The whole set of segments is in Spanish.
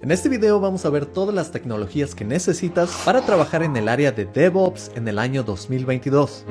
En este video vamos a ver todas las tecnologías que necesitas para trabajar en el área de DevOps en el año 2022.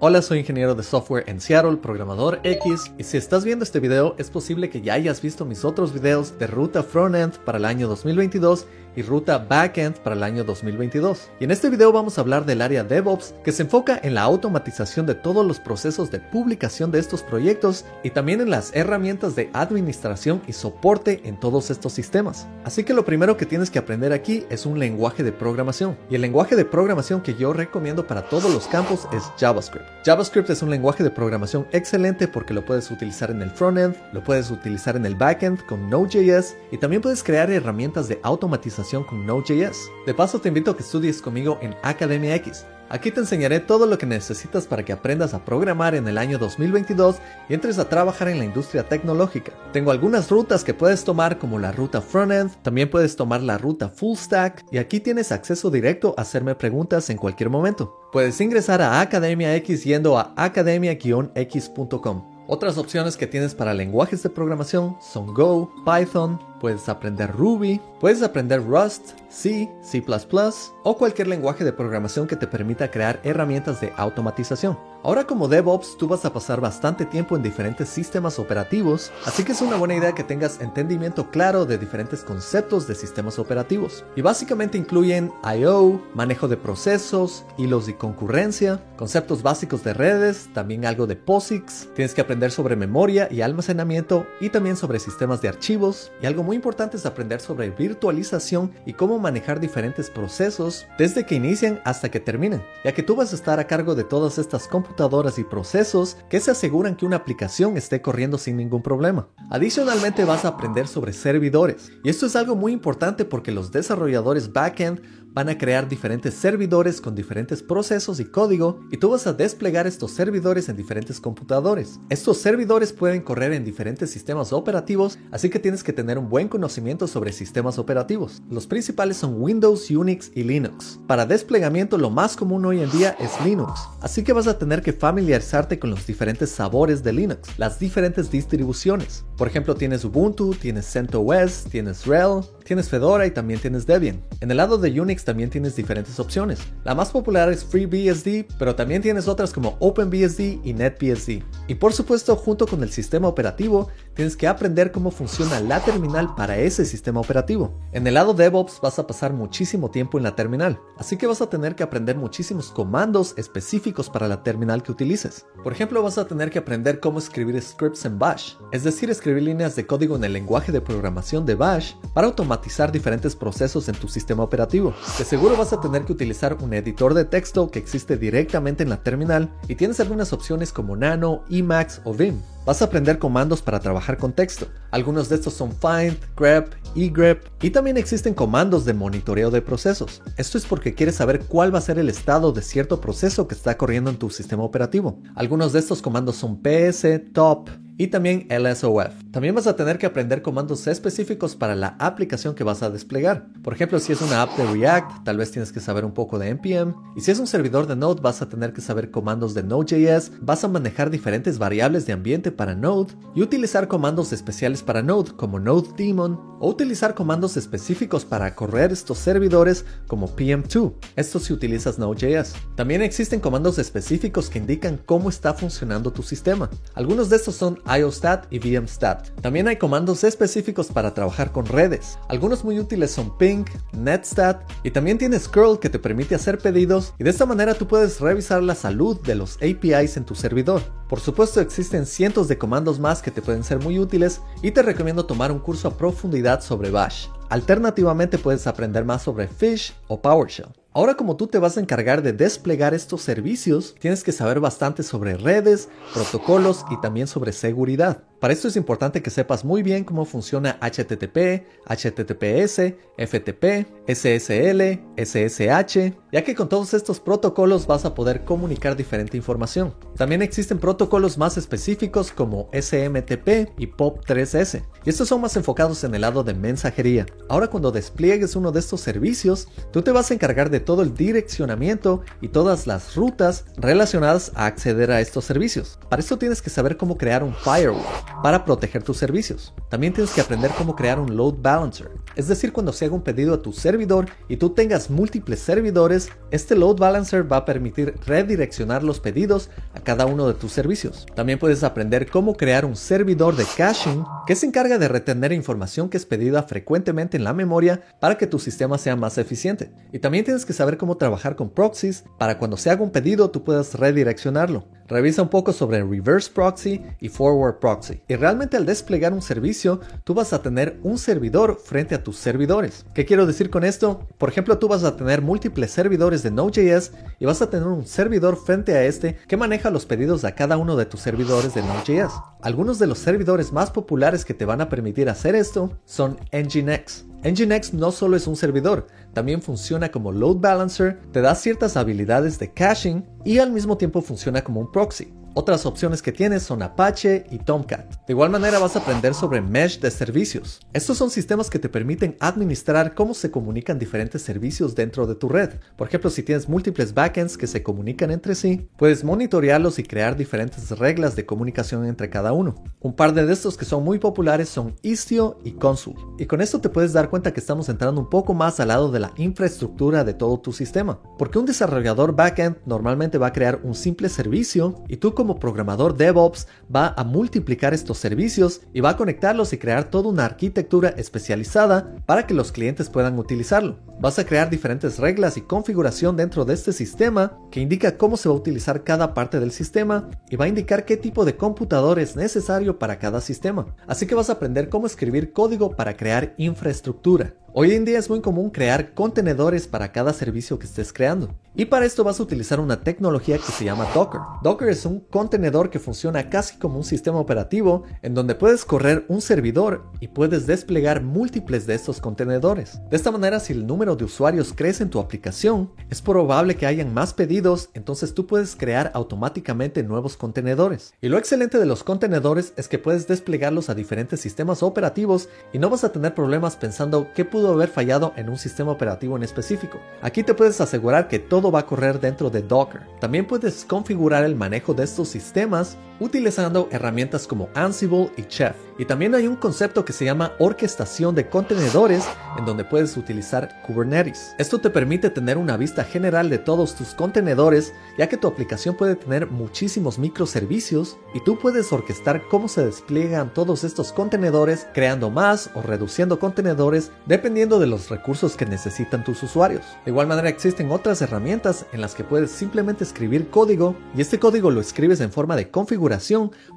Hola, soy ingeniero de software en Seattle, programador X, y si estás viendo este video es posible que ya hayas visto mis otros videos de ruta frontend para el año 2022 y ruta backend para el año 2022. Y en este video vamos a hablar del área DevOps que se enfoca en la automatización de todos los procesos de publicación de estos proyectos y también en las herramientas de administración y soporte en todos estos sistemas. Así que lo primero que tienes que aprender aquí es un lenguaje de programación. Y el lenguaje de programación que yo recomiendo para todos los campos es JavaScript. JavaScript es un lenguaje de programación excelente porque lo puedes utilizar en el frontend, lo puedes utilizar en el backend con Node.js y también puedes crear herramientas de automatización con Node.js. De paso te invito a que estudies conmigo en Academia X. Aquí te enseñaré todo lo que necesitas para que aprendas a programar en el año 2022 y entres a trabajar en la industria tecnológica. Tengo algunas rutas que puedes tomar como la ruta frontend, también puedes tomar la ruta full stack y aquí tienes acceso directo a hacerme preguntas en cualquier momento. Puedes ingresar a Academia X yendo a academia-x.com. Otras opciones que tienes para lenguajes de programación son Go, Python, puedes aprender Ruby, puedes aprender Rust, C, C ⁇ o cualquier lenguaje de programación que te permita crear herramientas de automatización. Ahora como DevOps tú vas a pasar bastante tiempo en diferentes sistemas operativos, así que es una buena idea que tengas entendimiento claro de diferentes conceptos de sistemas operativos. Y básicamente incluyen I.O., manejo de procesos, hilos de concurrencia, conceptos básicos de redes, también algo de POSIX, tienes que aprender sobre memoria y almacenamiento y también sobre sistemas de archivos. Y algo muy importante es aprender sobre virtualización y cómo manejar diferentes procesos desde que inician hasta que terminen, ya que tú vas a estar a cargo de todas estas computadoras y procesos que se aseguran que una aplicación esté corriendo sin ningún problema. Adicionalmente vas a aprender sobre servidores, y esto es algo muy importante porque los desarrolladores backend van a crear diferentes servidores con diferentes procesos y código y tú vas a desplegar estos servidores en diferentes computadores. Estos servidores pueden correr en diferentes sistemas operativos, así que tienes que tener un buen conocimiento sobre sistemas operativos. Los principales son Windows, Unix y Linux. Para desplegamiento lo más común hoy en día es Linux, así que vas a tener que familiarizarte con los diferentes sabores de Linux, las diferentes distribuciones. Por ejemplo, tienes Ubuntu, tienes CentOS, tienes RHEL, tienes Fedora y también tienes Debian. En el lado de Unix también tienes diferentes opciones. La más popular es FreeBSD, pero también tienes otras como OpenBSD y NetBSD. Y por supuesto, junto con el sistema operativo, tienes que aprender cómo funciona la terminal para ese sistema operativo. En el lado DevOps vas a pasar muchísimo tiempo en la terminal, así que vas a tener que aprender muchísimos comandos específicos para la terminal que utilices. Por ejemplo, vas a tener que aprender cómo escribir scripts en Bash, es decir, escribir líneas de código en el lenguaje de programación de Bash para automatizar diferentes procesos en tu sistema operativo. De seguro vas a tener que utilizar un editor de texto que existe directamente en la terminal y tienes algunas opciones como Nano, Emacs o Vim. Vas a aprender comandos para trabajar con texto. Algunos de estos son find, grep, egrep y también existen comandos de monitoreo de procesos. Esto es porque quieres saber cuál va a ser el estado de cierto proceso que está corriendo en tu sistema operativo. Algunos de estos comandos son ps, top, y también LSOF. También vas a tener que aprender comandos específicos para la aplicación que vas a desplegar. Por ejemplo, si es una app de React, tal vez tienes que saber un poco de npm. Y si es un servidor de Node, vas a tener que saber comandos de Node.js, vas a manejar diferentes variables de ambiente para Node y utilizar comandos especiales para Node como Node Daemon o utilizar comandos específicos para correr estos servidores como PM2. Esto si utilizas Node.js. También existen comandos específicos que indican cómo está funcionando tu sistema. Algunos de estos son IOSTAT y VMSTAT. También hay comandos específicos para trabajar con redes. Algunos muy útiles son ping, netstat y también tienes curl que te permite hacer pedidos y de esta manera tú puedes revisar la salud de los APIs en tu servidor. Por supuesto existen cientos de comandos más que te pueden ser muy útiles y te recomiendo tomar un curso a profundidad sobre Bash. Alternativamente puedes aprender más sobre Fish o PowerShell. Ahora como tú te vas a encargar de desplegar estos servicios, tienes que saber bastante sobre redes, protocolos y también sobre seguridad. Para esto es importante que sepas muy bien cómo funciona HTTP, HTTPS, FTP, SSL, SSH, ya que con todos estos protocolos vas a poder comunicar diferente información. También existen protocolos más específicos como SMTP y POP3S, y estos son más enfocados en el lado de mensajería. Ahora cuando despliegues uno de estos servicios, tú te vas a encargar de todo el direccionamiento y todas las rutas relacionadas a acceder a estos servicios. Para esto tienes que saber cómo crear un firewall. Para proteger tus servicios. También tienes que aprender cómo crear un load balancer. Es decir, cuando se haga un pedido a tu servidor y tú tengas múltiples servidores, este load balancer va a permitir redireccionar los pedidos a cada uno de tus servicios. También puedes aprender cómo crear un servidor de caching que se encarga de retener información que es pedida frecuentemente en la memoria para que tu sistema sea más eficiente. Y también tienes que saber cómo trabajar con proxies para cuando se haga un pedido tú puedas redireccionarlo. Revisa un poco sobre reverse proxy y forward proxy. Y realmente al desplegar un servicio, tú vas a tener un servidor frente a tus servidores. ¿Qué quiero decir con esto? Por ejemplo, tú vas a tener múltiples servidores de Node.js y vas a tener un servidor frente a este que maneja los pedidos a cada uno de tus servidores de Node.js. Algunos de los servidores más populares que te van a permitir hacer esto son Nginx. Nginx no solo es un servidor, también funciona como load balancer, te da ciertas habilidades de caching y al mismo tiempo funciona como un proxy. Otras opciones que tienes son Apache y Tomcat. De igual manera vas a aprender sobre mesh de servicios. Estos son sistemas que te permiten administrar cómo se comunican diferentes servicios dentro de tu red. Por ejemplo, si tienes múltiples backends que se comunican entre sí, puedes monitorearlos y crear diferentes reglas de comunicación entre cada uno. Un par de estos que son muy populares son Istio y Consul. Y con esto te puedes dar cuenta que estamos entrando un poco más al lado de la infraestructura de todo tu sistema. Porque un desarrollador backend normalmente va a crear un simple servicio y tú como programador DevOps va a multiplicar estos servicios y va a conectarlos y crear toda una arquitectura especializada para que los clientes puedan utilizarlo. Vas a crear diferentes reglas y configuración dentro de este sistema que indica cómo se va a utilizar cada parte del sistema y va a indicar qué tipo de computador es necesario para cada sistema. Así que vas a aprender cómo escribir código para crear infraestructura. Hoy en día es muy común crear contenedores para cada servicio que estés creando. Y para esto vas a utilizar una tecnología que se llama Docker. Docker es un contenedor que funciona casi como un sistema operativo en donde puedes correr un servidor y puedes desplegar múltiples de estos contenedores. De esta manera, si el número de usuarios crece en tu aplicación, es probable que hayan más pedidos, entonces tú puedes crear automáticamente nuevos contenedores. Y lo excelente de los contenedores es que puedes desplegarlos a diferentes sistemas operativos y no vas a tener problemas pensando qué pudo haber fallado en un sistema operativo en específico. Aquí te puedes asegurar que todo va a correr dentro de Docker. También puedes configurar el manejo de estos sistemas utilizando herramientas como Ansible y Chef. Y también hay un concepto que se llama orquestación de contenedores en donde puedes utilizar Kubernetes. Esto te permite tener una vista general de todos tus contenedores ya que tu aplicación puede tener muchísimos microservicios y tú puedes orquestar cómo se despliegan todos estos contenedores creando más o reduciendo contenedores dependiendo de los recursos que necesitan tus usuarios. De igual manera existen otras herramientas en las que puedes simplemente escribir código y este código lo escribes en forma de configuración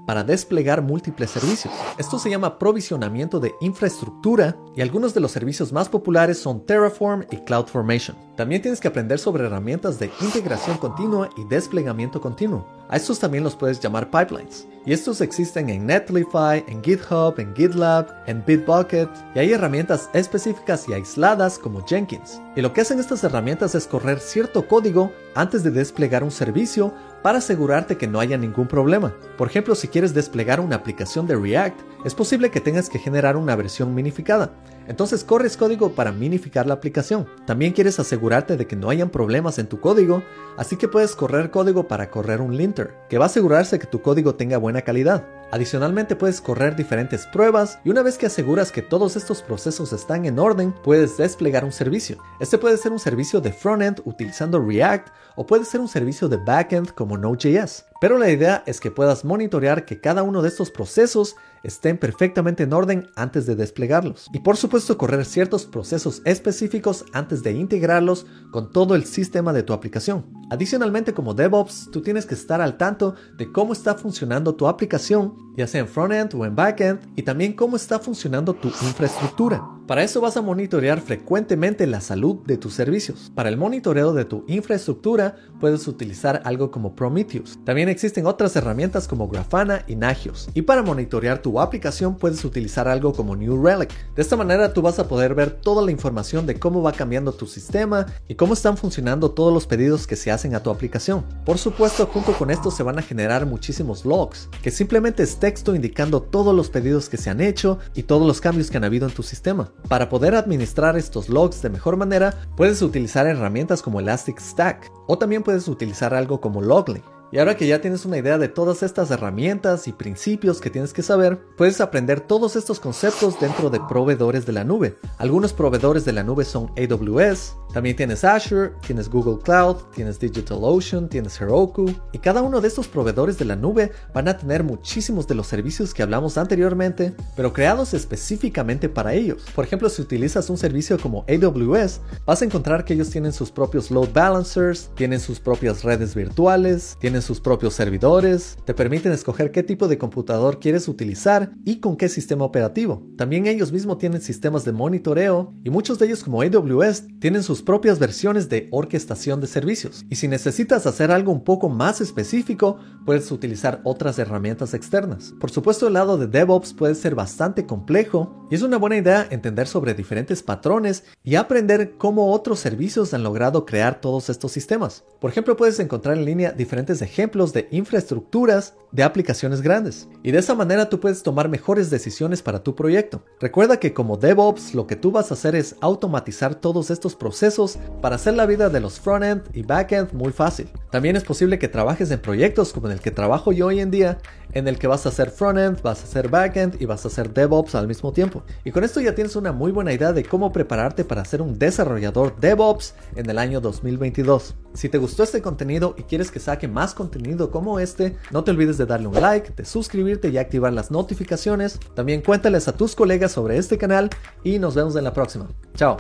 para desplegar múltiples servicios. Esto se llama provisionamiento de infraestructura y algunos de los servicios más populares son Terraform y CloudFormation. También tienes que aprender sobre herramientas de integración continua y desplegamiento continuo. A estos también los puedes llamar pipelines. Y estos existen en Netlify, en GitHub, en GitLab, en Bitbucket, y hay herramientas específicas y aisladas como Jenkins. Y lo que hacen estas herramientas es correr cierto código antes de desplegar un servicio para asegurarte que no haya ningún problema. Por ejemplo, si quieres desplegar una aplicación de React, es posible que tengas que generar una versión minificada. Entonces corres código para minificar la aplicación. También quieres asegurarte de que no hayan problemas en tu código, así que puedes correr código para correr un linter, que va a asegurarse que tu código tenga buena calidad. Adicionalmente puedes correr diferentes pruebas y una vez que aseguras que todos estos procesos están en orden, puedes desplegar un servicio. Este puede ser un servicio de frontend utilizando React o puede ser un servicio de backend como Node.js. Pero la idea es que puedas monitorear que cada uno de estos procesos estén perfectamente en orden antes de desplegarlos. Y por supuesto correr ciertos procesos específicos antes de integrarlos con todo el sistema de tu aplicación. Adicionalmente como DevOps, tú tienes que estar al tanto de cómo está funcionando tu aplicación, ya sea en frontend o en backend, y también cómo está funcionando tu infraestructura. Para eso vas a monitorear frecuentemente la salud de tus servicios. Para el monitoreo de tu infraestructura puedes utilizar algo como Prometheus. También existen otras herramientas como Grafana y Nagios. Y para monitorear tu aplicación puedes utilizar algo como New Relic. De esta manera tú vas a poder ver toda la información de cómo va cambiando tu sistema y cómo están funcionando todos los pedidos que se hacen a tu aplicación. Por supuesto, junto con esto se van a generar muchísimos logs, que simplemente es texto indicando todos los pedidos que se han hecho y todos los cambios que han habido en tu sistema. Para poder administrar estos logs de mejor manera, puedes utilizar herramientas como Elastic Stack o también puedes utilizar algo como Logly. Y ahora que ya tienes una idea de todas estas herramientas y principios que tienes que saber, puedes aprender todos estos conceptos dentro de proveedores de la nube. Algunos proveedores de la nube son AWS, también tienes Azure, tienes Google Cloud, tienes DigitalOcean, tienes Heroku, y cada uno de estos proveedores de la nube van a tener muchísimos de los servicios que hablamos anteriormente, pero creados específicamente para ellos. Por ejemplo, si utilizas un servicio como AWS, vas a encontrar que ellos tienen sus propios load balancers, tienen sus propias redes virtuales, tienen sus propios servidores, te permiten escoger qué tipo de computador quieres utilizar y con qué sistema operativo. También ellos mismos tienen sistemas de monitoreo y muchos de ellos como AWS tienen sus propias versiones de orquestación de servicios. Y si necesitas hacer algo un poco más específico, puedes utilizar otras herramientas externas. Por supuesto, el lado de DevOps puede ser bastante complejo y es una buena idea entender sobre diferentes patrones y aprender cómo otros servicios han logrado crear todos estos sistemas. Por ejemplo, puedes encontrar en línea diferentes ejemplos de infraestructuras de aplicaciones grandes. Y de esa manera tú puedes tomar mejores decisiones para tu proyecto. Recuerda que como DevOps lo que tú vas a hacer es automatizar todos estos procesos para hacer la vida de los frontend y backend muy fácil. También es posible que trabajes en proyectos como en el que trabajo yo hoy en día, en el que vas a hacer frontend, vas a hacer backend y vas a hacer DevOps al mismo tiempo. Y con esto ya tienes una muy buena idea de cómo prepararte para ser un desarrollador DevOps en el año 2022. Si te gustó este contenido y quieres que saque más contenido como este, no te olvides de darle un like, de suscribirte y activar las notificaciones. También cuéntales a tus colegas sobre este canal y nos vemos en la próxima. Chao.